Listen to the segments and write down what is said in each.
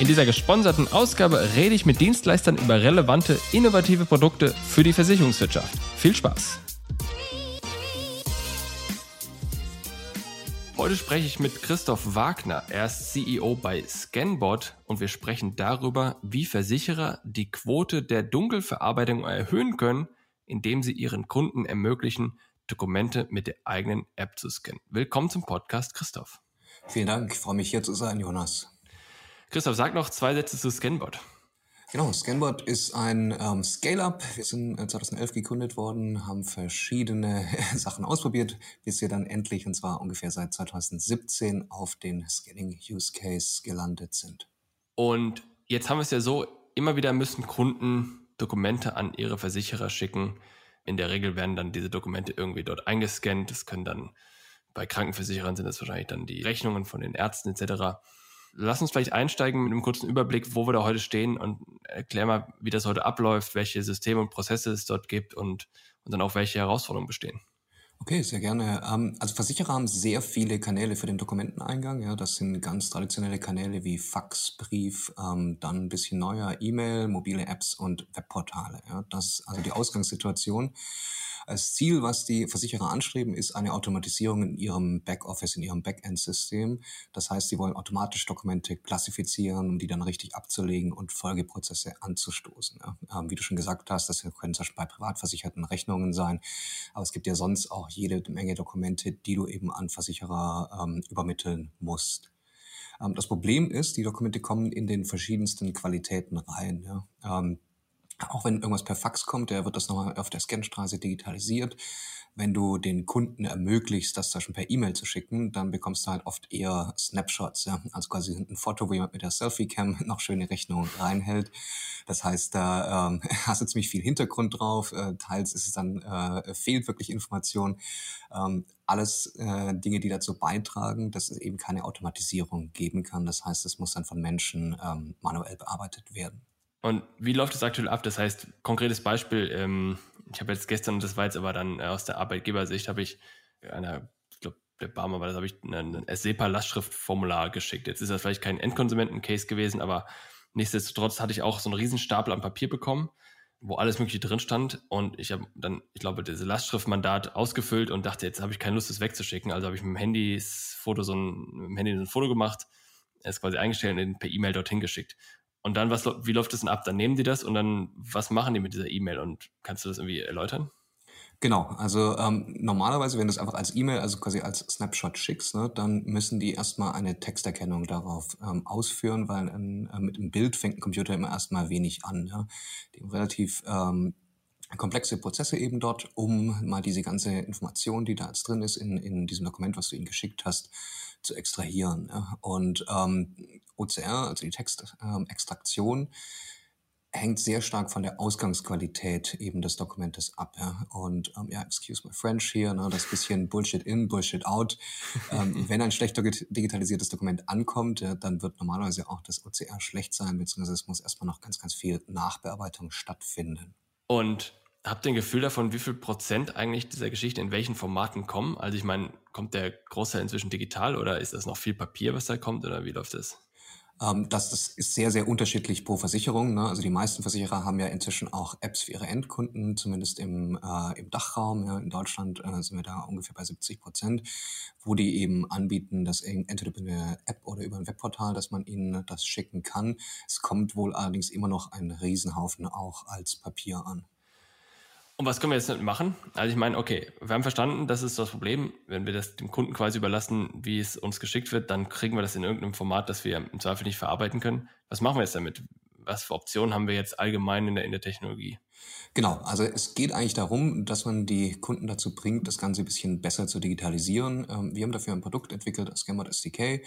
In dieser gesponserten Ausgabe rede ich mit Dienstleistern über relevante, innovative Produkte für die Versicherungswirtschaft. Viel Spaß! Heute spreche ich mit Christoph Wagner. Er ist CEO bei Scanbot und wir sprechen darüber, wie Versicherer die Quote der Dunkelverarbeitung erhöhen können, indem sie ihren Kunden ermöglichen, Dokumente mit der eigenen App zu scannen. Willkommen zum Podcast, Christoph. Vielen Dank, ich freue mich hier zu sein, Jonas. Christoph, sag noch zwei Sätze zu Scanbot. Genau, Scanbot ist ein ähm, Scale-up. Wir sind 2011 äh, gegründet worden, haben verschiedene Sachen ausprobiert, bis wir dann endlich, und zwar ungefähr seit 2017, auf den Scanning-Use-Case gelandet sind. Und jetzt haben wir es ja so, immer wieder müssen Kunden Dokumente an ihre Versicherer schicken. In der Regel werden dann diese Dokumente irgendwie dort eingescannt. Das können dann bei Krankenversicherern sind das wahrscheinlich dann die Rechnungen von den Ärzten etc. Lass uns vielleicht einsteigen mit einem kurzen Überblick, wo wir da heute stehen und erklär mal, wie das heute abläuft, welche Systeme und Prozesse es dort gibt und, und dann auch welche Herausforderungen bestehen. Okay, sehr gerne. Ähm, also Versicherer haben sehr viele Kanäle für den Dokumenteneingang. Ja, das sind ganz traditionelle Kanäle wie Fax, Brief, ähm, dann ein bisschen neuer E-Mail, mobile Apps und Webportale. Ja, das also die Ausgangssituation. Als Ziel, was die Versicherer anstreben, ist eine Automatisierung in ihrem Backoffice, in ihrem Backend-System. Das heißt, sie wollen automatisch Dokumente klassifizieren, um die dann richtig abzulegen und Folgeprozesse anzustoßen. Ja. Ähm, wie du schon gesagt hast, das können zum Beispiel bei Privatversicherten Rechnungen sein, aber es gibt ja sonst auch jede Menge Dokumente, die du eben an Versicherer ähm, übermitteln musst. Ähm, das Problem ist, die Dokumente kommen in den verschiedensten Qualitäten rein. Ja. Auch wenn irgendwas per Fax kommt, der wird das nochmal auf der Scanstraße digitalisiert. Wenn du den Kunden ermöglicht, das da schon per E-Mail zu schicken, dann bekommst du halt oft eher Snapshots, ja. Also quasi ein Foto, wo jemand mit der Selfie-Cam noch schöne Rechnungen reinhält. Das heißt, da ähm, hast du ziemlich viel Hintergrund drauf. Äh, teils ist es dann, äh, fehlt wirklich Information. Ähm, alles äh, Dinge, die dazu beitragen, dass es eben keine Automatisierung geben kann. Das heißt, es muss dann von Menschen ähm, manuell bearbeitet werden. Und wie läuft das aktuell ab? Das heißt, konkretes Beispiel, ähm, ich habe jetzt gestern, das war jetzt aber dann äh, aus der Arbeitgebersicht, habe ich einer, ich glaube, der Barmer war das, habe ich ein SEPA-Lastschriftformular geschickt. Jetzt ist das vielleicht kein Endkonsumenten-Case gewesen, aber nichtsdestotrotz hatte ich auch so einen Riesenstapel an Papier bekommen, wo alles Mögliche drin stand. Und ich habe dann, ich glaube, diese Lastschriftmandat ausgefüllt und dachte, jetzt habe ich keine Lust, das wegzuschicken. Also habe ich mit dem Handy Foto so ein, mit dem Handy so ein Foto gemacht, es quasi eingestellt und per E-Mail dorthin geschickt. Und dann, was, wie läuft das denn ab? Dann nehmen die das und dann, was machen die mit dieser E-Mail? Und kannst du das irgendwie erläutern? Genau, also ähm, normalerweise, wenn du es einfach als E-Mail, also quasi als Snapshot schickst, ne, dann müssen die erstmal eine Texterkennung darauf ähm, ausführen, weil ein, äh, mit dem Bild fängt ein Computer immer erstmal wenig an. Ja. Die haben relativ ähm, komplexe Prozesse eben dort, um mal diese ganze Information, die da jetzt drin ist, in, in diesem Dokument, was du ihnen geschickt hast, zu extrahieren. Ja. Und ähm, OCR, also die Textextraktion, ähm, hängt sehr stark von der Ausgangsqualität eben des Dokumentes ab. Ja. Und ähm, ja, excuse my French hier, ne, das bisschen Bullshit in, Bullshit out. ähm, wenn ein schlecht digitalisiertes Dokument ankommt, ja, dann wird normalerweise auch das OCR schlecht sein, beziehungsweise es muss erstmal noch ganz, ganz viel Nachbearbeitung stattfinden. Und habt ihr ein Gefühl davon, wie viel Prozent eigentlich dieser Geschichte in welchen Formaten kommen? Also ich meine, kommt der Großteil inzwischen digital oder ist das noch viel Papier, was da kommt oder wie läuft das? Ähm, das, das ist sehr, sehr unterschiedlich pro Versicherung. Ne? Also die meisten Versicherer haben ja inzwischen auch Apps für ihre Endkunden, zumindest im, äh, im Dachraum. Ja? In Deutschland äh, sind wir da ungefähr bei 70 Prozent, wo die eben anbieten, dass entweder über eine App oder über ein Webportal, dass man ihnen das schicken kann. Es kommt wohl allerdings immer noch ein Riesenhaufen auch als Papier an. Und was können wir jetzt machen? Also ich meine, okay, wir haben verstanden, das ist das Problem. Wenn wir das dem Kunden quasi überlassen, wie es uns geschickt wird, dann kriegen wir das in irgendeinem Format, das wir im Zweifel nicht verarbeiten können. Was machen wir jetzt damit? Was für Optionen haben wir jetzt allgemein in der, in der Technologie? Genau, also es geht eigentlich darum, dass man die Kunden dazu bringt, das Ganze ein bisschen besser zu digitalisieren. Ähm, wir haben dafür ein Produkt entwickelt, das Scammod SDK.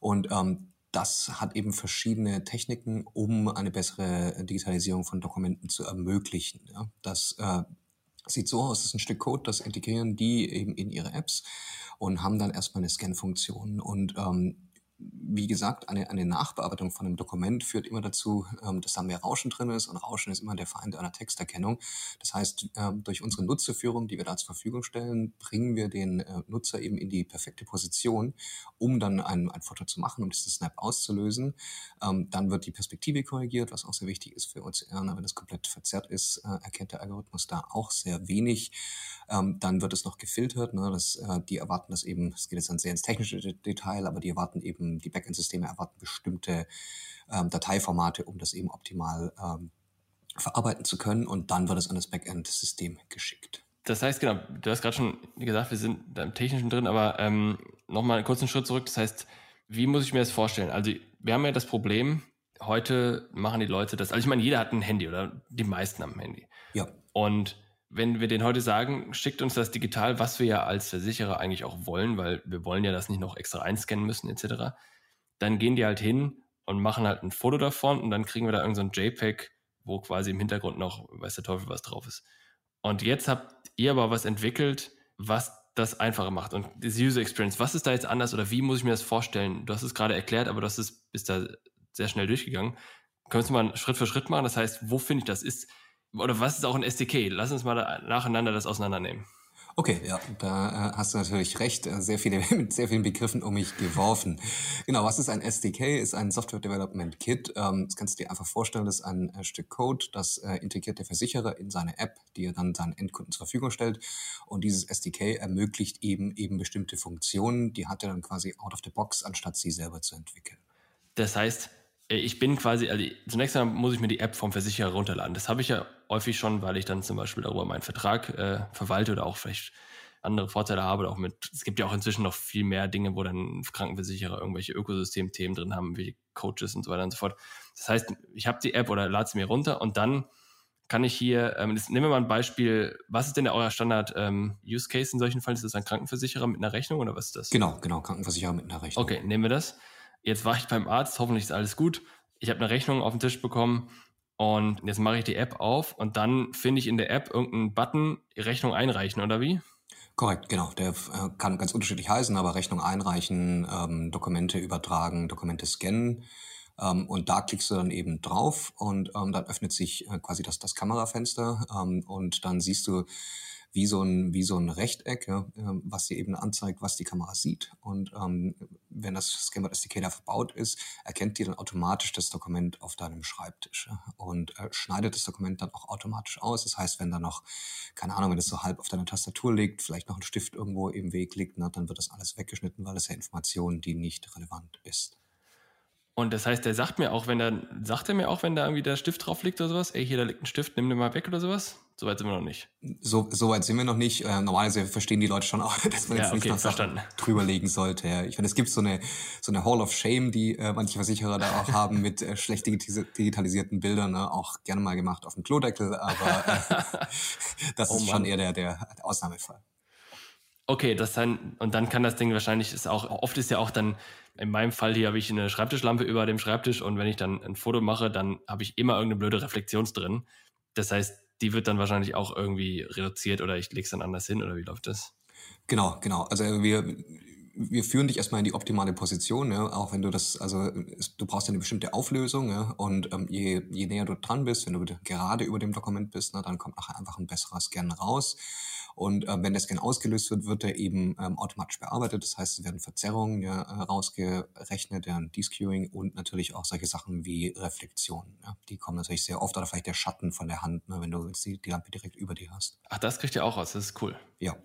Und ähm, das hat eben verschiedene Techniken, um eine bessere Digitalisierung von Dokumenten zu ermöglichen. Ja, das äh, sieht so aus, das ist ein Stück Code, das integrieren die eben in ihre Apps und haben dann erstmal eine Scan-Funktion. Und ähm, wie gesagt, eine, eine Nachbearbeitung von einem Dokument führt immer dazu, ähm, dass da mehr Rauschen drin ist und Rauschen ist immer der Feind einer Texterkennung. Das heißt, ähm, durch unsere Nutzerführung, die wir da zur Verfügung stellen, bringen wir den äh, Nutzer eben in die perfekte Position, um dann ein, ein Foto zu machen, um diesen Snap auszulösen. Ähm, dann wird die Perspektive korrigiert, was auch sehr wichtig ist für OCR. Wenn das komplett verzerrt ist, äh, erkennt der Algorithmus da auch sehr wenig. Ähm, dann wird es noch gefiltert. Ne, das, äh, die erwarten das eben, es geht jetzt dann sehr ins technische Detail, aber die erwarten eben, die Backend-Systeme erwarten bestimmte ähm, Dateiformate, um das eben optimal ähm, verarbeiten zu können und dann wird es an das Backend-System geschickt. Das heißt, genau, du hast gerade schon gesagt, wir sind da im Technischen drin, aber ähm, nochmal einen kurzen Schritt zurück. Das heißt, wie muss ich mir das vorstellen? Also, wir haben ja das Problem, heute machen die Leute das, also ich meine, jeder hat ein Handy oder die meisten haben ein Handy. Ja. Und wenn wir denen heute sagen, schickt uns das digital, was wir ja als Versicherer eigentlich auch wollen, weil wir wollen ja das nicht noch extra einscannen müssen etc., dann gehen die halt hin und machen halt ein Foto davon und dann kriegen wir da irgendein so JPEG, wo quasi im Hintergrund noch, weiß der Teufel, was drauf ist. Und jetzt habt ihr aber was entwickelt, was das einfacher macht. Und diese User Experience, was ist da jetzt anders oder wie muss ich mir das vorstellen? Du hast es gerade erklärt, aber du hast es, bist da sehr schnell durchgegangen. Können wir mal Schritt für Schritt machen? Das heißt, wo finde ich das? Ist, oder was ist auch ein SDK? Lass uns mal nacheinander das auseinandernehmen. Okay, ja, da äh, hast du natürlich recht. Äh, sehr viele, mit sehr vielen Begriffen um mich geworfen. Genau, was ist ein SDK? Ist ein Software Development Kit. Ähm, das kannst du dir einfach vorstellen, das ist ein äh, Stück Code, das integriert der Versicherer in seine App, die er dann seinen Endkunden zur Verfügung stellt. Und dieses SDK ermöglicht eben eben bestimmte Funktionen, die hat er dann quasi out of the box, anstatt sie selber zu entwickeln. Das heißt, ich bin quasi, also zunächst einmal muss ich mir die App vom Versicherer runterladen. Das habe ich ja häufig schon, weil ich dann zum Beispiel darüber meinen Vertrag äh, verwalte oder auch vielleicht andere Vorteile habe. Auch mit, es gibt ja auch inzwischen noch viel mehr Dinge, wo dann Krankenversicherer irgendwelche Ökosystemthemen drin haben, wie Coaches und so weiter und so fort. Das heißt, ich habe die App oder lade sie mir runter und dann kann ich hier, ähm, das, nehmen wir mal ein Beispiel, was ist denn euer Standard-Use-Case ähm, in solchen Fällen? Ist das ein Krankenversicherer mit einer Rechnung oder was ist das? Genau, genau, Krankenversicherer mit einer Rechnung. Okay, nehmen wir das. Jetzt war ich beim Arzt, hoffentlich ist alles gut. Ich habe eine Rechnung auf den Tisch bekommen und jetzt mache ich die App auf und dann finde ich in der App irgendeinen Button, Rechnung einreichen oder wie? Korrekt, genau. Der äh, kann ganz unterschiedlich heißen, aber Rechnung einreichen, ähm, Dokumente übertragen, Dokumente scannen. Ähm, und da klickst du dann eben drauf und ähm, dann öffnet sich äh, quasi das, das Kamerafenster ähm, und dann siehst du wie so ein, wie so ein Rechteck, ja, ähm, was dir eben anzeigt, was die Kamera sieht. Und ähm, wenn das Schema SDK da verbaut ist, erkennt die dann automatisch das Dokument auf deinem Schreibtisch ja, und äh, schneidet das Dokument dann auch automatisch aus. Das heißt, wenn da noch, keine Ahnung, wenn es so halb auf deiner Tastatur liegt, vielleicht noch ein Stift irgendwo im Weg liegt, ne, dann wird das alles weggeschnitten, weil das ja Information, die nicht relevant ist. Und das heißt, der sagt mir auch, wenn da, sagt er mir auch, wenn da irgendwie der Stift drauf liegt oder sowas, ey, hier, da liegt ein Stift, nimm den mal weg oder sowas? Soweit sind wir noch nicht. So, so weit sind wir noch nicht. Äh, normalerweise verstehen die Leute schon auch, dass man ja, jetzt okay, nicht noch Sachen drüberlegen sollte. Ja. Ich meine, es gibt so eine, so eine Hall of Shame, die äh, manche Versicherer da auch haben mit äh, schlecht digitalisierten Bildern, ne? auch gerne mal gemacht auf dem Klodeckel, aber äh, das oh, ist schon eher der, der Ausnahmefall. Okay, das dann, und dann kann das Ding wahrscheinlich, ist auch, oft ist ja auch dann, in meinem Fall hier habe ich eine Schreibtischlampe über dem Schreibtisch und wenn ich dann ein Foto mache, dann habe ich immer irgendeine blöde Reflexions drin. Das heißt, die wird dann wahrscheinlich auch irgendwie reduziert oder ich lege es dann anders hin oder wie läuft das? Genau, genau. Also wir, wir führen dich erstmal in die optimale Position, ja, auch wenn du das, also du brauchst eine bestimmte Auflösung, ja, und ähm, je, je näher du dran bist, wenn du gerade über dem Dokument bist, na, dann kommt nachher einfach ein besserer Scan raus. Und äh, wenn der Scan ausgelöst wird, wird er eben ähm, automatisch bearbeitet. Das heißt, es werden Verzerrungen ja, äh, rausgerechnet, ja, Descuing und natürlich auch solche Sachen wie Reflexionen. Ja. Die kommen natürlich sehr oft oder vielleicht der Schatten von der Hand, ne, wenn du die, die Lampe direkt über dir hast. Ach, das kriegt ihr auch raus, das ist cool. Ja.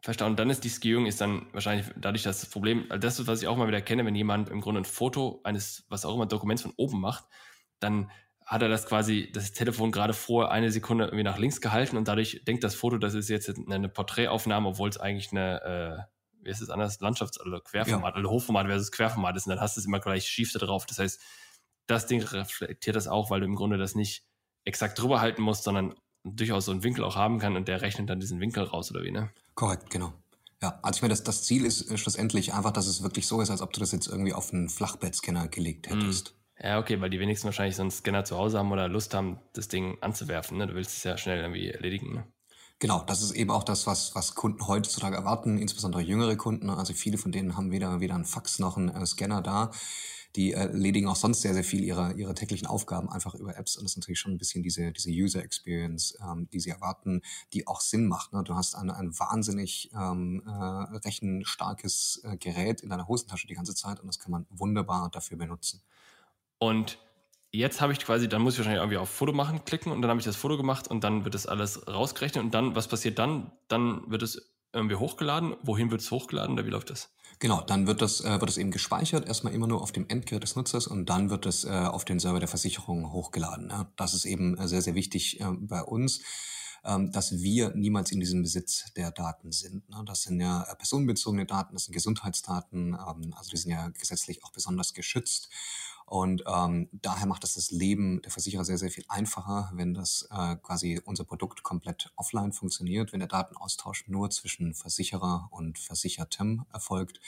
Verstanden. Und dann ist die Skewing ist dann wahrscheinlich dadurch, dass das Problem, also das ist, was ich auch mal wieder kenne, wenn jemand im Grunde ein Foto eines, was auch immer, Dokuments von oben macht, dann hat er das quasi, das Telefon gerade vor eine Sekunde irgendwie nach links gehalten und dadurch denkt das Foto, das ist jetzt eine Porträtaufnahme, obwohl es eigentlich eine, äh, wie ist es anders, Landschafts- oder Querformat, ja. oder Hochformat versus Querformat ist und dann hast du es immer gleich schief da drauf. Das heißt, das Ding reflektiert das auch, weil du im Grunde das nicht exakt drüber halten musst, sondern durchaus so einen Winkel auch haben kann und der rechnet dann diesen Winkel raus oder wie, ne? Korrekt, genau. Ja, also ich meine, das, das Ziel ist äh, schlussendlich einfach, dass es wirklich so ist, als ob du das jetzt irgendwie auf einen Flachbettscanner gelegt hm. hättest. Mm. Ja, okay, weil die wenigsten wahrscheinlich so einen Scanner zu Hause haben oder Lust haben, das Ding anzuwerfen. Ne? Du willst es ja schnell irgendwie erledigen. Ne? Genau, das ist eben auch das, was, was Kunden heutzutage erwarten, insbesondere jüngere Kunden. Also viele von denen haben weder, weder einen Fax noch einen äh, Scanner da die erledigen auch sonst sehr, sehr viel ihrer, ihrer täglichen Aufgaben einfach über Apps. Und das ist natürlich schon ein bisschen diese, diese User Experience, ähm, die sie erwarten, die auch Sinn macht. Ne? Du hast ein, ein wahnsinnig ähm, äh, rechenstarkes äh, Gerät in deiner Hosentasche die ganze Zeit und das kann man wunderbar dafür benutzen. Und jetzt habe ich quasi, dann muss ich wahrscheinlich irgendwie auf Foto machen klicken und dann habe ich das Foto gemacht und dann wird das alles rausgerechnet und dann, was passiert dann? Dann wird es irgendwie hochgeladen. Wohin wird es hochgeladen oder wie läuft das? Genau, dann wird das, äh, wird das eben gespeichert, erstmal immer nur auf dem Endgerät des Nutzers und dann wird es äh, auf den Server der Versicherung hochgeladen. Ja. Das ist eben äh, sehr, sehr wichtig äh, bei uns, ähm, dass wir niemals in diesem Besitz der Daten sind. Ne. Das sind ja äh, personenbezogene Daten, das sind Gesundheitsdaten, ähm, also die sind ja gesetzlich auch besonders geschützt. Und ähm, daher macht es das Leben der Versicherer sehr, sehr viel einfacher, wenn das äh, quasi unser Produkt komplett offline funktioniert, wenn der Datenaustausch nur zwischen Versicherer und Versichertem erfolgt.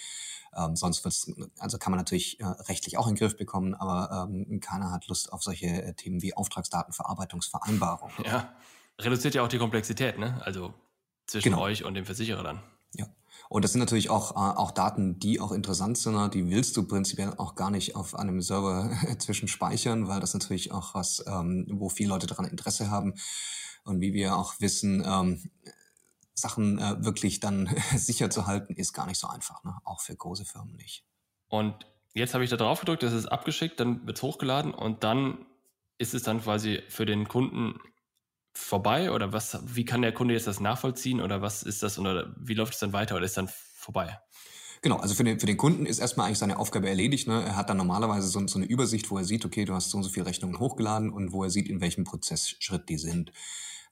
Ähm, sonst wird's, also kann man natürlich äh, rechtlich auch in den Griff bekommen, aber ähm, keiner hat Lust auf solche äh, Themen wie Auftragsdatenverarbeitungsvereinbarung. Ja, reduziert ja auch die Komplexität, ne? Also zwischen genau. euch und dem Versicherer dann. Ja. Und das sind natürlich auch, äh, auch Daten, die auch interessant sind. Ne? Die willst du prinzipiell auch gar nicht auf einem Server zwischenspeichern, weil das natürlich auch was, ähm, wo viele Leute daran Interesse haben. Und wie wir auch wissen, ähm, Sachen äh, wirklich dann sicher zu halten, ist gar nicht so einfach, ne? auch für große Firmen nicht. Und jetzt habe ich da drauf gedrückt, das ist abgeschickt, dann wird es hochgeladen und dann ist es dann quasi für den Kunden vorbei oder was, wie kann der Kunde jetzt das nachvollziehen oder was ist das oder wie läuft es dann weiter oder ist dann vorbei? Genau, also für den, für den Kunden ist erstmal eigentlich seine Aufgabe erledigt. Ne? Er hat dann normalerweise so, so eine Übersicht, wo er sieht, okay, du hast so und so viele Rechnungen hochgeladen und wo er sieht, in welchem Prozessschritt die sind.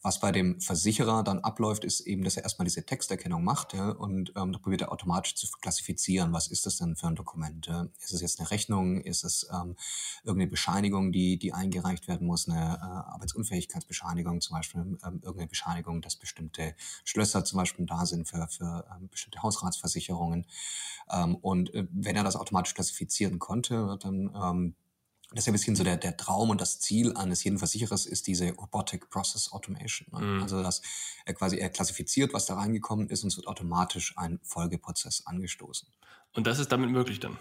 Was bei dem Versicherer dann abläuft, ist eben, dass er erstmal diese Texterkennung macht ja, und ähm, da probiert er automatisch zu klassifizieren, was ist das denn für ein Dokument? Ja? Ist es jetzt eine Rechnung? Ist es ähm, irgendeine Bescheinigung, die, die eingereicht werden muss? Eine äh, Arbeitsunfähigkeitsbescheinigung zum Beispiel, ähm, irgendeine Bescheinigung, dass bestimmte Schlösser zum Beispiel da sind für, für ähm, bestimmte Hausratsversicherungen. Ähm, und äh, wenn er das automatisch klassifizieren konnte, dann ähm, das ist ja ein bisschen so der, der Traum und das Ziel eines jeden Versicherers ist diese Robotic Process Automation. Ne? Mhm. Also, dass er quasi er klassifiziert, was da reingekommen ist und es wird automatisch ein Folgeprozess angestoßen. Und das ist damit möglich dann?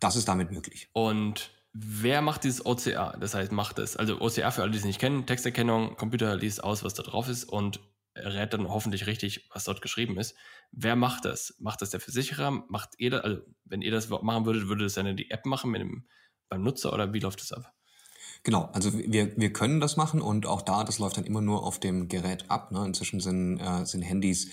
Das ist damit möglich. Und wer macht dieses OCR? Das heißt, macht es, also OCR für alle, die es nicht kennen, Texterkennung, Computer liest aus, was da drauf ist und rät dann hoffentlich richtig, was dort geschrieben ist. Wer macht das? Macht das der Versicherer? Macht ihr das, also wenn ihr das machen würdet, würde das dann die App machen mit dem beim Nutzer oder wie läuft das ab? Genau, also wir, wir können das machen und auch da, das läuft dann immer nur auf dem Gerät ab. Ne? Inzwischen sind, äh, sind Handys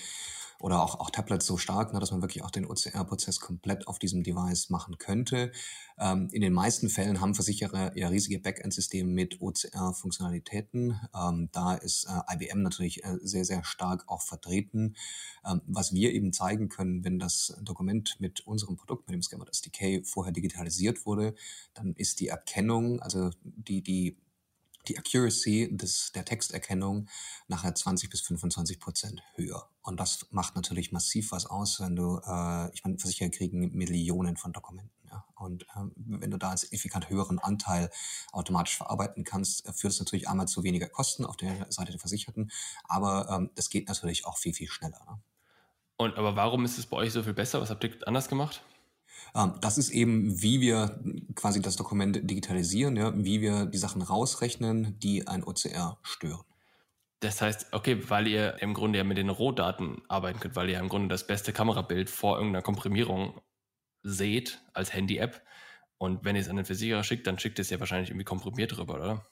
oder auch, auch Tablets so stark, ne, dass man wirklich auch den OCR-Prozess komplett auf diesem Device machen könnte. Ähm, in den meisten Fällen haben Versicherer ja riesige Backend-Systeme mit OCR-Funktionalitäten. Ähm, da ist äh, IBM natürlich äh, sehr, sehr stark auch vertreten. Ähm, was wir eben zeigen können, wenn das Dokument mit unserem Produkt, mit dem Scammer SDK vorher digitalisiert wurde, dann ist die Erkennung, also die, die die Accuracy des, der Texterkennung nachher 20 bis 25 Prozent höher. Und das macht natürlich massiv was aus, wenn du, äh, ich meine, Versicherer kriegen Millionen von Dokumenten. Ja? Und äh, wenn du da einen signifikant höheren Anteil automatisch verarbeiten kannst, äh, führt es natürlich einmal zu weniger Kosten auf der Seite der Versicherten, aber ähm, das geht natürlich auch viel, viel schneller. Ne? Und aber warum ist es bei euch so viel besser? Was habt ihr anders gemacht? Ähm, das ist eben, wie wir quasi das Dokument digitalisieren, ja, wie wir die Sachen rausrechnen, die ein OCR stören. Das heißt, okay, weil ihr im Grunde ja mit den Rohdaten arbeiten könnt, weil ihr im Grunde das beste Kamerabild vor irgendeiner Komprimierung seht als Handy-App. Und wenn ihr es an den Versicherer schickt, dann schickt es ja wahrscheinlich irgendwie komprimiert rüber, oder?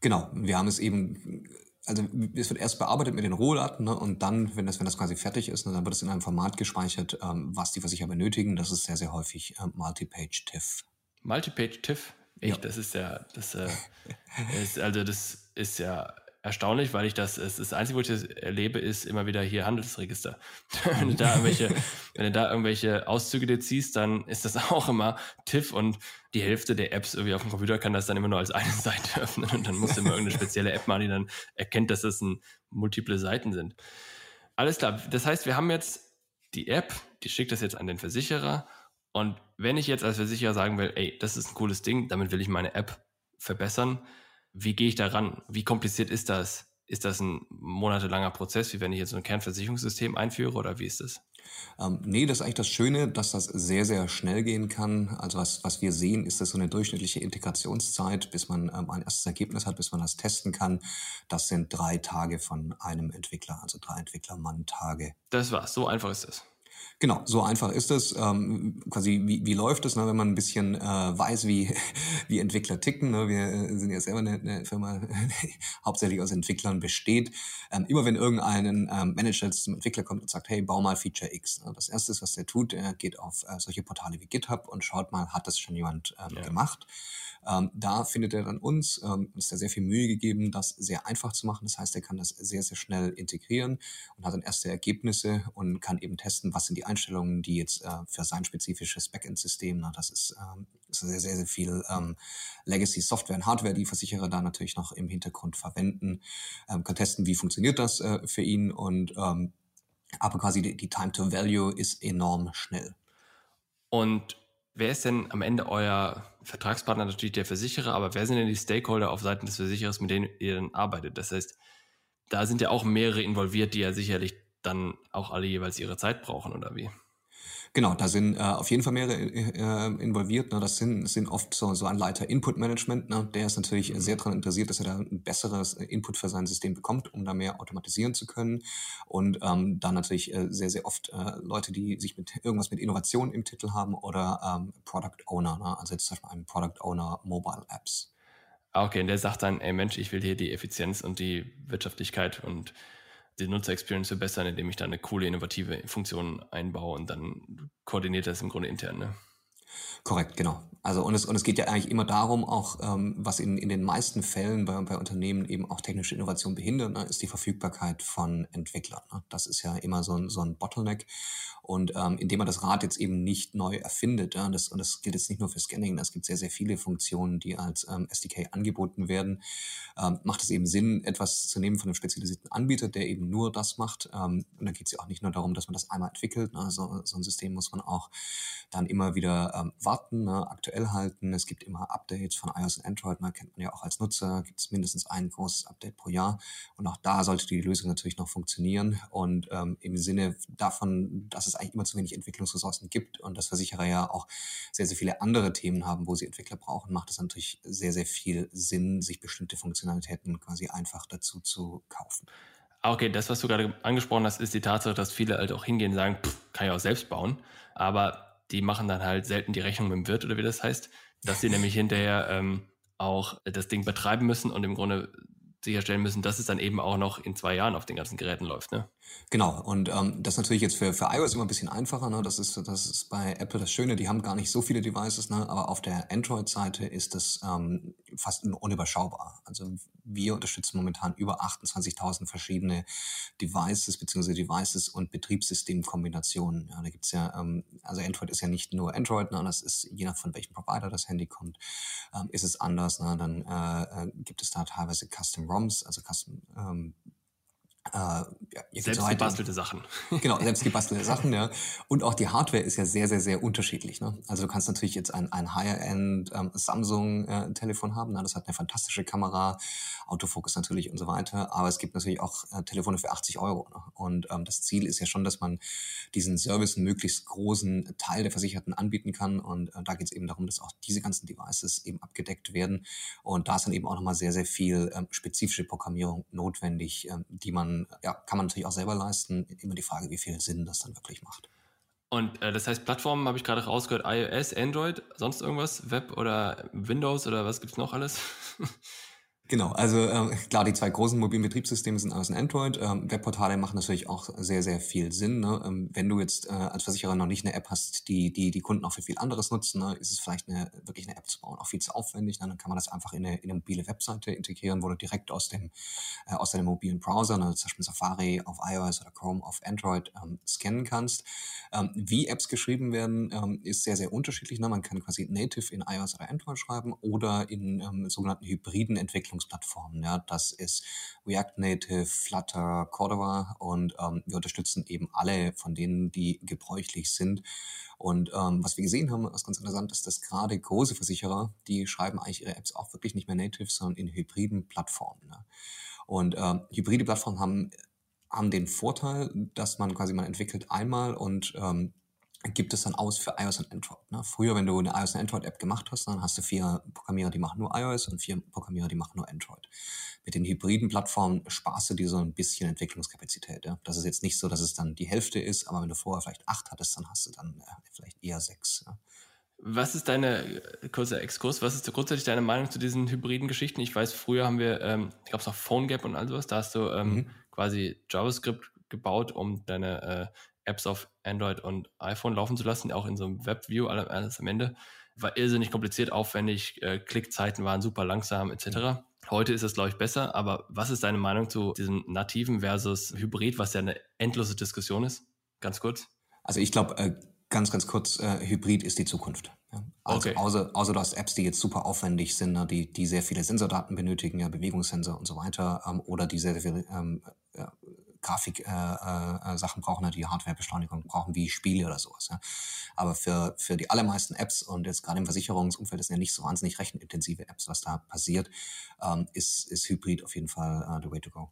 Genau, wir haben es eben also es wird erst bearbeitet mit den Rohdaten ne, und dann, wenn das, wenn das quasi fertig ist, ne, dann wird es in einem Format gespeichert, ähm, was die Versicherer benötigen. Das ist sehr, sehr häufig äh, Multipage TIFF. Multipage TIFF? Echt, ja. das ist ja, das äh, ist, also das ist ja erstaunlich, weil ich das, es das Einzige, wo ich das erlebe, ist immer wieder hier Handelsregister. wenn du da irgendwelche, wenn du da irgendwelche Auszüge dir ziehst, dann ist das auch immer TIFF und die Hälfte der Apps irgendwie auf dem Computer kann das dann immer nur als eine Seite öffnen und dann musst du immer irgendeine spezielle App machen, die dann erkennt, dass das ein, multiple Seiten sind. Alles klar. Das heißt, wir haben jetzt die App, die schickt das jetzt an den Versicherer und wenn ich jetzt als Versicherer sagen will, ey, das ist ein cooles Ding, damit will ich meine App verbessern, wie gehe ich da ran? Wie kompliziert ist das? Ist das ein monatelanger Prozess, wie wenn ich jetzt so ein Kernversicherungssystem einführe oder wie ist das? Ähm, nee, das ist eigentlich das Schöne, dass das sehr, sehr schnell gehen kann. Also was, was wir sehen, ist, dass so eine durchschnittliche Integrationszeit, bis man ähm, ein erstes Ergebnis hat, bis man das testen kann, das sind drei Tage von einem Entwickler, also drei Entwicklermann-Tage. Das war's, so einfach ist das. Genau, so einfach ist es. Ähm, quasi, wie, wie läuft es, ne, wenn man ein bisschen äh, weiß, wie, wie Entwickler ticken. Ne? Wir äh, sind ja selber eine, eine Firma, die hauptsächlich aus Entwicklern besteht. Ähm, immer wenn irgendein ähm, Manager zum Entwickler kommt und sagt, hey, bau mal Feature X. Ne? Das Erste, was der tut, er geht auf äh, solche Portale wie GitHub und schaut mal, hat das schon jemand ähm, ja. gemacht. Ähm, da findet er dann uns, ähm, uns da sehr viel Mühe gegeben, das sehr einfach zu machen. Das heißt, er kann das sehr, sehr schnell integrieren und hat dann erste Ergebnisse und kann eben testen, was sind die Einstellungen, die jetzt äh, für sein spezifisches Backend-System, na, das ist, ähm, sehr, sehr, sehr viel ähm, Legacy-Software und Hardware, die Versicherer da natürlich noch im Hintergrund verwenden, ähm, kann testen, wie funktioniert das äh, für ihn und ähm, aber quasi die, die Time to Value ist enorm schnell. Und wer ist denn am Ende euer Vertragspartner? Natürlich der Versicherer, aber wer sind denn die Stakeholder auf Seiten des Versicherers, mit denen ihr dann arbeitet? Das heißt, da sind ja auch mehrere involviert, die ja sicherlich dann auch alle jeweils ihre Zeit brauchen, oder wie? Genau, da sind äh, auf jeden Fall mehrere äh, involviert. Ne? Das sind, sind oft so, so ein Leiter Input Management. Ne? Der ist natürlich sehr daran interessiert, dass er da ein besseres Input für sein System bekommt, um da mehr automatisieren zu können. Und ähm, dann natürlich äh, sehr, sehr oft äh, Leute, die sich mit irgendwas mit Innovation im Titel haben oder ähm, Product Owner. Ne? Also jetzt zum Beispiel ein Product Owner Mobile Apps. Ah, okay, und der sagt dann, ey Mensch, ich will hier die Effizienz und die Wirtschaftlichkeit und die Nutzer-Experience verbessern, indem ich da eine coole, innovative Funktion einbaue und dann koordiniert das im Grunde intern. Ne? Korrekt, genau. Also und es, und es geht ja eigentlich immer darum, auch ähm, was in, in den meisten Fällen bei, bei Unternehmen eben auch technische Innovation behindert, ne, ist die Verfügbarkeit von Entwicklern. Ne? Das ist ja immer so ein, so ein Bottleneck. Und ähm, indem man das Rad jetzt eben nicht neu erfindet, ja, das, und das gilt jetzt nicht nur für Scanning, es gibt sehr, sehr viele Funktionen, die als ähm, SDK angeboten werden, ähm, macht es eben Sinn, etwas zu nehmen von einem spezialisierten Anbieter, der eben nur das macht. Ähm, und da geht es ja auch nicht nur darum, dass man das einmal entwickelt. Ne? So, so ein System muss man auch dann immer wieder ähm, warten, ne? aktuell halten. Es gibt immer Updates von iOS und Android, ne? kennt man ja auch als Nutzer, gibt es mindestens ein großes Update pro Jahr. Und auch da sollte die Lösung natürlich noch funktionieren. Und ähm, im Sinne davon, dass es eigentlich immer zu wenig Entwicklungsressourcen gibt und dass Versicherer ja auch sehr, sehr viele andere Themen haben, wo sie Entwickler brauchen, macht es natürlich sehr, sehr viel Sinn, sich bestimmte Funktionalitäten quasi einfach dazu zu kaufen. Ah, okay, das, was du gerade angesprochen hast, ist die Tatsache, dass viele halt auch hingehen und sagen, pff, kann ich auch selbst bauen. Aber die machen dann halt selten die Rechnung mit dem Wirt oder wie das heißt, dass sie nämlich hinterher ähm, auch das Ding betreiben müssen und im Grunde sicherstellen müssen, dass es dann eben auch noch in zwei Jahren auf den ganzen Geräten läuft. Ne? Genau, und ähm, das ist natürlich jetzt für, für iOS immer ein bisschen einfacher. Ne? Das, ist, das ist bei Apple das Schöne, die haben gar nicht so viele Devices, ne? aber auf der Android-Seite ist das ähm, fast unüberschaubar. Also wir unterstützen momentan über 28.000 verschiedene Devices beziehungsweise Devices und Betriebssystemkombinationen. Ja, da gibt's ja, ähm, also Android ist ja nicht nur Android, ne? das ist je nach von welchem Provider das Handy kommt, ähm, ist es anders. Ne? Dann äh, äh gibt es da teilweise Custom ROMs, also Custom ähm, äh, ja, selbst gebastelte Sachen. genau, selbst gebastelte Sachen, ja. Und auch die Hardware ist ja sehr, sehr, sehr unterschiedlich. Ne? Also du kannst natürlich jetzt ein, ein Higher-End ähm, Samsung-Telefon äh, haben, ne? das hat eine fantastische Kamera, Autofokus natürlich und so weiter, aber es gibt natürlich auch äh, Telefone für 80 Euro. Ne? Und ähm, das Ziel ist ja schon, dass man diesen Service einen möglichst großen Teil der Versicherten anbieten kann und äh, da geht es eben darum, dass auch diese ganzen Devices eben abgedeckt werden und da ist dann eben auch nochmal sehr, sehr viel ähm, spezifische Programmierung notwendig, ähm, die man ja, kann man natürlich auch selber leisten. Immer die Frage, wie viel Sinn das dann wirklich macht. Und äh, das heißt, Plattformen habe ich gerade rausgehört, iOS, Android, sonst irgendwas, Web oder Windows oder was gibt es noch alles? Genau, also ähm, klar, die zwei großen mobilen Betriebssysteme sind iOS und Android. Ähm, Webportale machen natürlich auch sehr, sehr viel Sinn. Ne? Ähm, wenn du jetzt äh, als Versicherer noch nicht eine App hast, die die, die Kunden auch für viel anderes nutzen, ne? ist es vielleicht eine, wirklich eine App zu bauen auch viel zu aufwendig. Ne? Dann kann man das einfach in eine, in eine mobile Webseite integrieren, wo du direkt aus dem äh, aus deinem mobilen Browser, ne? zum Beispiel Safari auf iOS oder Chrome auf Android, ähm, scannen kannst. Ähm, wie Apps geschrieben werden, ähm, ist sehr, sehr unterschiedlich. Ne? Man kann quasi native in iOS oder Android schreiben oder in ähm, sogenannten hybriden Entwicklungen Entwicklungsplattformen. Ja, das ist React Native, Flutter, Cordova und ähm, wir unterstützen eben alle von denen, die gebräuchlich sind. Und ähm, was wir gesehen haben, was ganz interessant ist, dass gerade große Versicherer, die schreiben eigentlich ihre Apps auch wirklich nicht mehr native, sondern in hybriden Plattformen. Ja. Und ähm, hybride Plattformen haben haben den Vorteil, dass man quasi man entwickelt einmal und ähm, gibt es dann aus für iOS und Android. Ne? Früher, wenn du eine iOS und Android App gemacht hast, dann hast du vier Programmierer, die machen nur iOS und vier Programmierer, die machen nur Android. Mit den hybriden Plattformen sparst du dir so ein bisschen Entwicklungskapazität. Ja? Das ist jetzt nicht so, dass es dann die Hälfte ist, aber wenn du vorher vielleicht acht hattest, dann hast du dann äh, vielleicht eher sechs. Ja? Was ist deine, äh, kurzer Exkurs, was ist grundsätzlich deine Meinung zu diesen hybriden Geschichten? Ich weiß, früher haben wir, ähm, gab es auch PhoneGap und all sowas, da hast du ähm, mhm. quasi JavaScript gebaut, um deine äh, Apps auf Android und iPhone laufen zu lassen, auch in so einem Webview, alles am Ende. War irrsinnig kompliziert, aufwendig, äh, Klickzeiten waren super langsam, etc. Heute ist es, glaube ich, besser, aber was ist deine Meinung zu diesem nativen versus Hybrid, was ja eine endlose Diskussion ist? Ganz kurz. Also ich glaube, äh, ganz, ganz kurz, äh, Hybrid ist die Zukunft. Ja. Also okay. außer, außer du hast Apps, die jetzt super aufwendig sind, ne, die, die sehr viele Sensordaten benötigen, ja, Bewegungssensor und so weiter, ähm, oder die sehr, sehr viele ähm, ja, Grafik-Sachen äh, äh, brauchen, die Hardwarebeschleunigung brauchen, wie Spiele oder sowas. Ja. Aber für, für die allermeisten Apps und jetzt gerade im Versicherungsumfeld, das sind ja nicht so wahnsinnig rechenintensive Apps, was da passiert, ähm, ist, ist Hybrid auf jeden Fall uh, the way to go.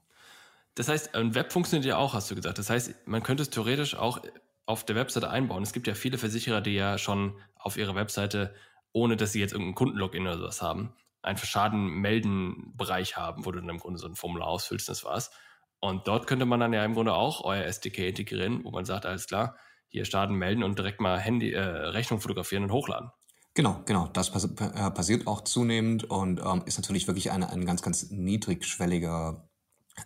Das heißt, ein Web funktioniert ja auch, hast du gesagt. Das heißt, man könnte es theoretisch auch auf der Webseite einbauen. Es gibt ja viele Versicherer, die ja schon auf ihrer Webseite, ohne dass sie jetzt irgendeinen Kundenlogin oder sowas haben, einen Schaden-Melden-Bereich haben, wo du dann im Grunde so ein Formular ausfüllst, das war's. Und dort könnte man dann ja im Grunde auch euer SDK integrieren, wo man sagt, alles klar, hier starten, melden und direkt mal Handy, äh, Rechnung fotografieren und hochladen. Genau, genau. Das pass äh, passiert auch zunehmend und ähm, ist natürlich wirklich eine, ein ganz, ganz niedrigschwelliger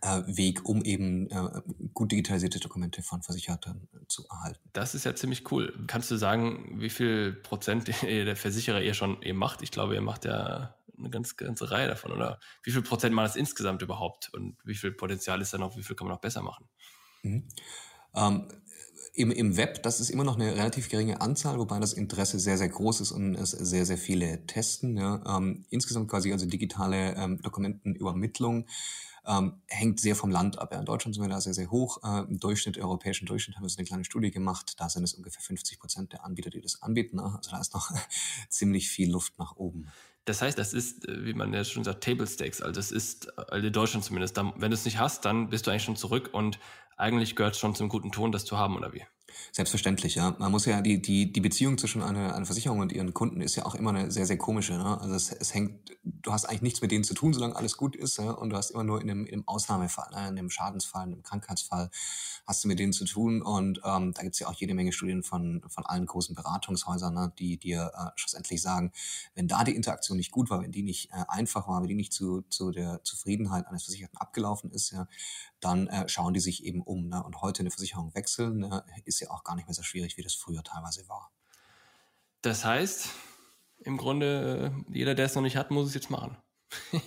äh, Weg, um eben äh, gut digitalisierte Dokumente von Versicherten zu erhalten. Das ist ja ziemlich cool. Kannst du sagen, wie viel Prozent der Versicherer ihr schon eben macht? Ich glaube, ihr macht ja eine ganz, ganze Reihe davon. Oder wie viel Prozent macht das insgesamt überhaupt? Und wie viel Potenzial ist da noch? Wie viel kann man noch besser machen? Mhm. Ähm, im, Im Web, das ist immer noch eine relativ geringe Anzahl, wobei das Interesse sehr, sehr groß ist und es sehr, sehr viele testen. Ja. Ähm, insgesamt quasi also digitale ähm, Dokumentenübermittlung ähm, hängt sehr vom Land ab. In Deutschland sind wir da sehr, sehr hoch. Äh, Im Durchschnitt, europäischen Durchschnitt haben wir so eine kleine Studie gemacht. Da sind es ungefähr 50 Prozent der Anbieter, die das anbieten. Ne? Also da ist noch ziemlich viel Luft nach oben. Das heißt, das ist, äh, wie man ja schon sagt, Table Stakes. Also das ist, also in Deutschland zumindest. wenn du es nicht hast, dann bist du eigentlich schon zurück und eigentlich gehört es schon zum guten Ton, das zu haben, oder wie? Selbstverständlich, ja. Man muss ja, die, die, die Beziehung zwischen einer, einer Versicherung und ihren Kunden ist ja auch immer eine sehr, sehr komische. Ne? Also es, es hängt, du hast eigentlich nichts mit denen zu tun, solange alles gut ist, ja? und du hast immer nur in einem, in einem Ausnahmefall, ne? in einem Schadensfall, in einem Krankheitsfall hast du mit denen zu tun. Und ähm, da gibt's ja auch jede Menge Studien von, von allen großen Beratungshäusern, ne? die dir äh, schlussendlich sagen, wenn da die Interaktion nicht gut war, wenn die nicht äh, einfach war, wenn die nicht zu, zu der Zufriedenheit eines Versicherten abgelaufen ist, ja, dann äh, schauen die sich eben um. Ne? Und heute eine Versicherung wechseln, ne? ist ja auch gar nicht mehr so schwierig, wie das früher teilweise war. Das heißt, im Grunde, äh, jeder, der es noch nicht hat, muss es jetzt machen.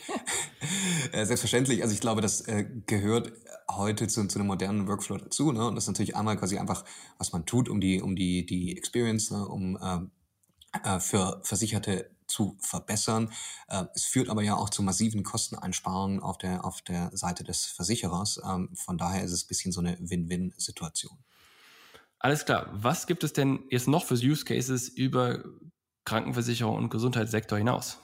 Selbstverständlich. Also ich glaube, das äh, gehört heute zu, zu einem modernen Workflow dazu. Ne? Und das ist natürlich einmal quasi einfach, was man tut, um die, um die, die Experience, ne? um äh, für Versicherte zu verbessern. Äh, es führt aber ja auch zu massiven Kosteneinsparungen auf der, auf der Seite des Versicherers. Ähm, von daher ist es ein bisschen so eine Win-Win-Situation. Alles klar. Was gibt es denn jetzt noch für Use Cases über Krankenversicherung und Gesundheitssektor hinaus?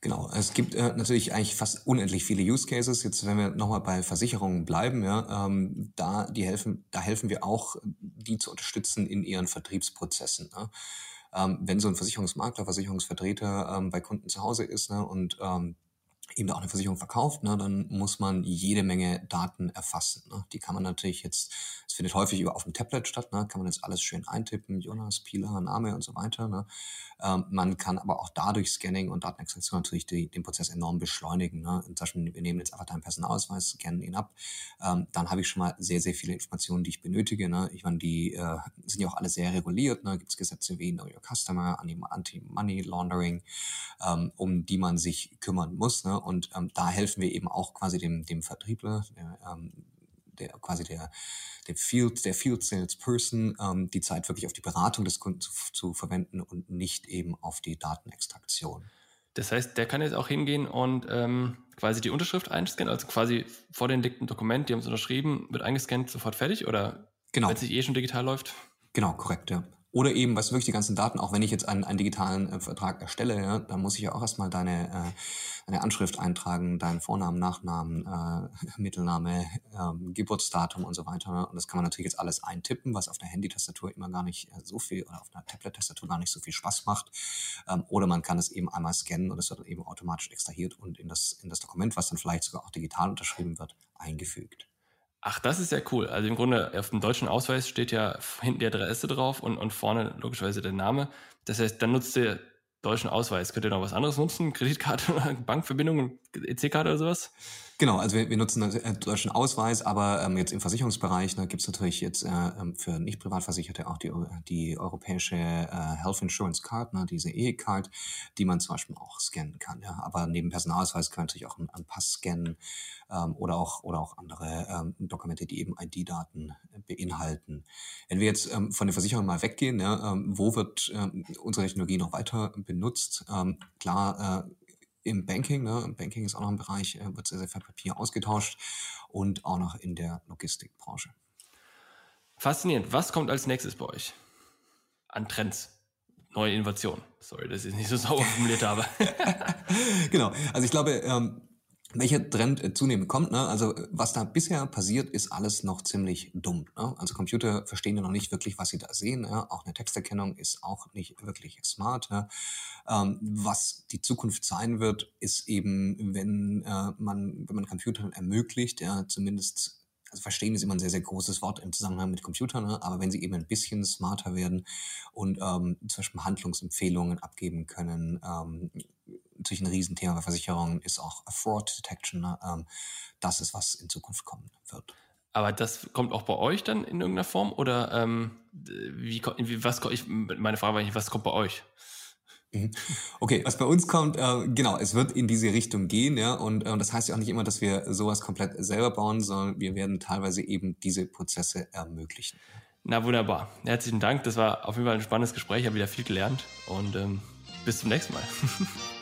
Genau, es gibt äh, natürlich eigentlich fast unendlich viele Use Cases. Jetzt, wenn wir nochmal bei Versicherungen bleiben, ja, ähm, da die helfen, da helfen wir auch, die zu unterstützen in ihren Vertriebsprozessen. Ne? Ähm, wenn so ein Versicherungsmakler, Versicherungsvertreter ähm, bei Kunden zu Hause ist ne, und ähm, eben auch eine Versicherung verkauft, ne, dann muss man jede Menge Daten erfassen. Ne. Die kann man natürlich jetzt, es findet häufig über auf dem Tablet statt, ne, kann man jetzt alles schön eintippen, Jonas, Pila, Name und so weiter. Ne. Ähm, man kann aber auch dadurch Scanning und Datenextraktion natürlich die, den Prozess enorm beschleunigen. Ne. Zum Beispiel, wir nehmen jetzt einfach deinen Personalausweis, scannen ihn ab, ähm, dann habe ich schon mal sehr, sehr viele Informationen, die ich benötige. Ne. Ich meine, die äh, sind ja auch alle sehr reguliert. Ne. Gibt es Gesetze wie Know Your Customer, Anti-Money Laundering, ähm, um die man sich kümmern muss. Ne und ähm, da helfen wir eben auch quasi dem, dem Vertriebler, der, ähm, der quasi der, der Field, der Field Salesperson, ähm, die Zeit wirklich auf die Beratung des Kunden zu, zu verwenden und nicht eben auf die Datenextraktion. Das heißt, der kann jetzt auch hingehen und ähm, quasi die Unterschrift einscannen, also quasi vor den dickten Dokument, die haben es unterschrieben, wird eingescannt, sofort fertig oder genau. wenn es sich eh schon digital läuft? Genau, korrekt, ja. Oder eben, was wirklich die ganzen Daten, auch wenn ich jetzt einen, einen digitalen äh, Vertrag erstelle, ja, dann muss ich ja auch erstmal deine, äh, deine Anschrift eintragen, deinen Vornamen, Nachnamen, äh, Mittelname, äh, Geburtsdatum und so weiter. Ne? Und das kann man natürlich jetzt alles eintippen, was auf der Handy-Tastatur immer gar nicht äh, so viel oder auf einer Tablet-Tastatur gar nicht so viel Spaß macht. Ähm, oder man kann es eben einmal scannen und es wird dann eben automatisch extrahiert und in das, in das Dokument, was dann vielleicht sogar auch digital unterschrieben wird, eingefügt. Ach, das ist ja cool. Also im Grunde auf dem deutschen Ausweis steht ja hinten die Adresse drauf und, und vorne logischerweise der Name. Das heißt, dann nutzt ihr deutschen Ausweis. Könnt ihr noch was anderes nutzen? Kreditkarte Bankverbindung, EC-Karte oder sowas? Genau, also wir, wir nutzen einen deutschen Ausweis, aber ähm, jetzt im Versicherungsbereich ne, gibt es natürlich jetzt äh, ähm, für nicht Privatversicherte auch die, die europäische äh, Health Insurance Card, ne, diese E-Card, die man zum Beispiel auch scannen kann. Ja. Aber neben Personalausweis kann man natürlich auch einen, einen Pass scannen ähm, oder, auch, oder auch andere ähm, Dokumente, die eben ID-Daten beinhalten. Wenn wir jetzt ähm, von der Versicherung mal weggehen, ja, ähm, wo wird ähm, unsere Technologie noch weiter benutzt? Ähm, klar, äh, im Banking, ne, im Banking ist auch noch ein Bereich, äh, wird sehr, sehr viel Papier ausgetauscht und auch noch in der Logistikbranche. Faszinierend. Was kommt als nächstes bei euch? An Trends? Neue Innovationen. Sorry, dass ich es nicht so sauber formuliert habe. genau. Also ich glaube, ähm, welcher Trend äh, zunehmend kommt. Ne? Also was da bisher passiert, ist alles noch ziemlich dumm. Ne? Also Computer verstehen ja noch nicht wirklich, was sie da sehen. Ja? Auch eine Texterkennung ist auch nicht wirklich smart. Ja? Ähm, was die Zukunft sein wird, ist eben, wenn äh, man, wenn man Computern ermöglicht, ja, zumindest also verstehen ist immer ein sehr, sehr großes Wort im Zusammenhang mit Computern, ne? aber wenn sie eben ein bisschen smarter werden und ähm, zum Beispiel Handlungsempfehlungen abgeben können, ähm, natürlich ein Riesenthema bei Versicherungen ist auch Fraud Detection. Ne? Ähm, das ist, was in Zukunft kommen wird. Aber das kommt auch bei euch dann in irgendeiner Form oder ähm, wie, was ich, meine Frage war eigentlich, was kommt bei euch? Mhm. Okay, was bei uns kommt, äh, genau, es wird in diese Richtung gehen, ja, und äh, das heißt ja auch nicht immer, dass wir sowas komplett selber bauen, sondern wir werden teilweise eben diese Prozesse ermöglichen. Na wunderbar, herzlichen Dank, das war auf jeden Fall ein spannendes Gespräch, ich habe wieder viel gelernt und ähm, bis zum nächsten Mal.